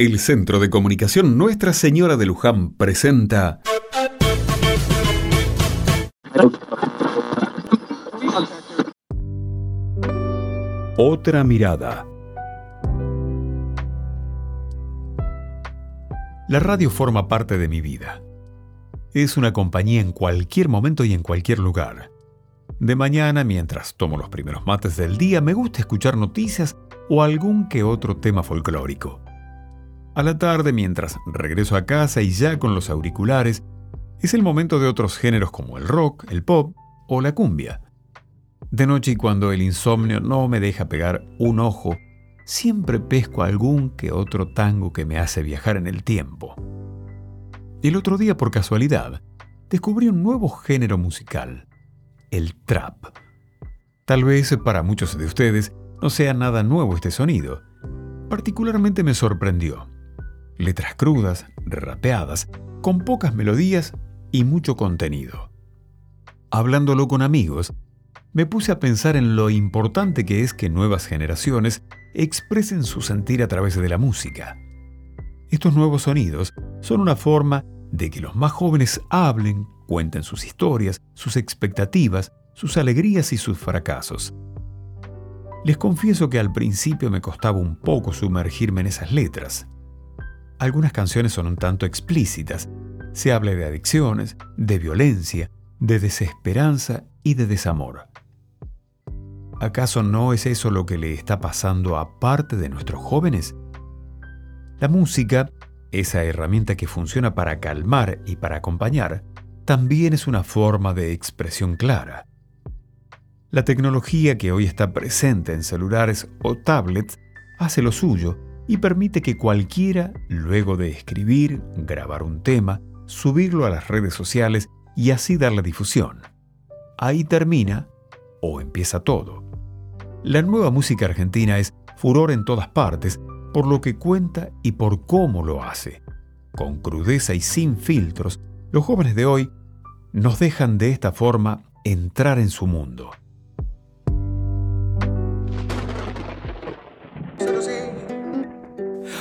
El Centro de Comunicación Nuestra Señora de Luján presenta... Otra mirada. La radio forma parte de mi vida. Es una compañía en cualquier momento y en cualquier lugar. De mañana, mientras tomo los primeros mates del día, me gusta escuchar noticias o algún que otro tema folclórico. A la tarde, mientras regreso a casa y ya con los auriculares, es el momento de otros géneros como el rock, el pop o la cumbia. De noche y cuando el insomnio no me deja pegar un ojo, siempre pesco algún que otro tango que me hace viajar en el tiempo. El otro día, por casualidad, descubrí un nuevo género musical, el trap. Tal vez para muchos de ustedes no sea nada nuevo este sonido. Particularmente me sorprendió letras crudas, rapeadas, con pocas melodías y mucho contenido. Hablándolo con amigos, me puse a pensar en lo importante que es que nuevas generaciones expresen su sentir a través de la música. Estos nuevos sonidos son una forma de que los más jóvenes hablen, cuenten sus historias, sus expectativas, sus alegrías y sus fracasos. Les confieso que al principio me costaba un poco sumergirme en esas letras. Algunas canciones son un tanto explícitas. Se habla de adicciones, de violencia, de desesperanza y de desamor. ¿Acaso no es eso lo que le está pasando a parte de nuestros jóvenes? La música, esa herramienta que funciona para calmar y para acompañar, también es una forma de expresión clara. La tecnología que hoy está presente en celulares o tablets hace lo suyo y permite que cualquiera, luego de escribir, grabar un tema, subirlo a las redes sociales y así darle difusión. Ahí termina o empieza todo. La nueva música argentina es furor en todas partes por lo que cuenta y por cómo lo hace. Con crudeza y sin filtros, los jóvenes de hoy nos dejan de esta forma entrar en su mundo.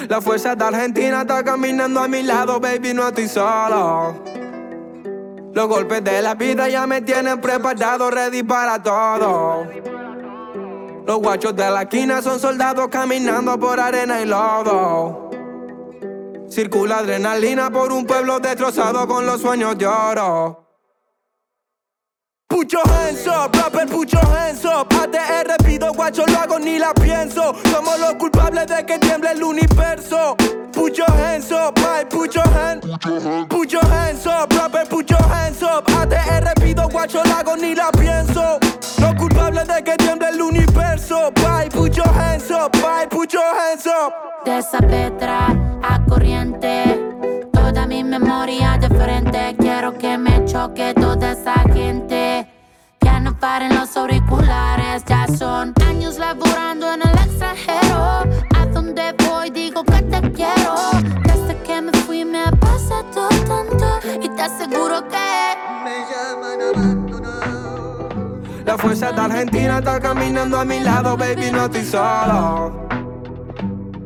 La fuerza de Argentina está caminando a mi lado, baby, no estoy solo. Los golpes de la vida ya me tienen preparado, ready para todo. Los guachos de la esquina son soldados caminando por arena y lodo. Circula adrenalina por un pueblo destrozado con los sueños de oro. Pucho hands up, rapper pucho hands up. ATR pido guacho lo hago ni la pienso. Somos los culpables de que tiemble el universo. Pucho hands up, my pucho hands Pucho hands up, rapper pucho hands up. ATR pido guacho lo hago ni la pienso. Los culpables de que tiemble el universo. Bye, pucho hands up, bye, pucho hands up. De esa petra a corriente Toda mi memoria de frente. Quiero que me choque toda esa gente paren los auriculares. Ya son años laborando en el extranjero. A donde voy digo que te quiero. Desde que me fui me ha pasado tanto. Y te aseguro que me llaman abandonar. La fuerza de Argentina está caminando a mi lado, baby, no estoy solo.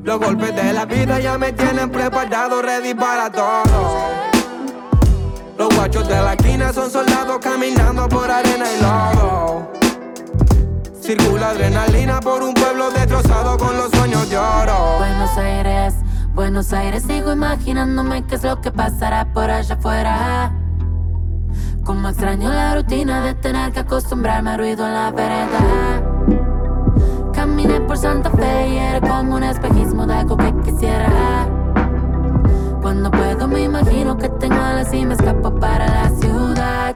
Los golpes de la vida ya me tienen preparado, ready para todo. Los guachos de la esquina son soldados caminando por arena y lodo. Circula adrenalina por un pueblo destrozado con los sueños de oro. Buenos Aires, Buenos Aires, sigo imaginándome qué es lo que pasará por allá afuera. Como extraño la rutina de tener que acostumbrarme al ruido en la vereda. Caminé por Santa Fe y era como un espejismo de algo que quisiera. Cuando puedo me imagino que tengo alas y me escapo para la ciudad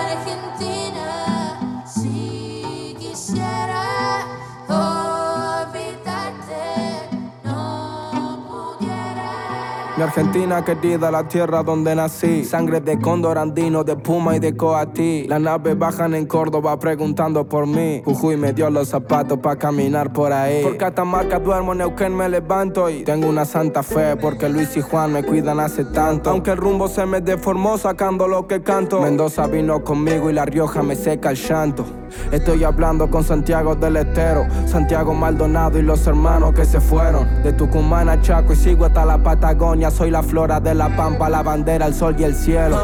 Mi Argentina querida, la tierra donde nací. Sangre de cóndor andino, de puma y de coatí. Las naves bajan en Córdoba preguntando por mí. Jujuy me dio los zapatos para caminar por ahí. Por Catamarca duermo, Neuquén me levanto y tengo una santa fe porque Luis y Juan me cuidan hace tanto. Aunque el rumbo se me deformó sacando lo que canto. Mendoza vino conmigo y La Rioja me seca el llanto. Estoy hablando con Santiago del Estero, Santiago Maldonado y los hermanos que se fueron. De Tucumán a Chaco y sigo hasta la Patagonia. Soy la flora de la pampa, la bandera, el sol y el cielo.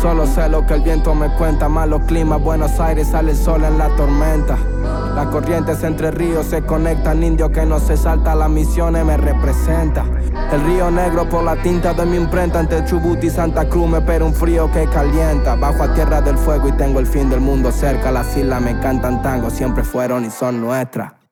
Solo sé lo que el viento me cuenta, malos climas, Buenos Aires sale el sol en la tormenta. Las corrientes entre ríos se conectan, indio que no se salta, la misión me representa. El río negro por la tinta de mi imprenta entre Chubut y Santa Cruz me espera un frío que calienta. Bajo a tierra del fuego y tengo el fin del mundo cerca. Las islas me cantan tango, siempre fueron y son nuestras.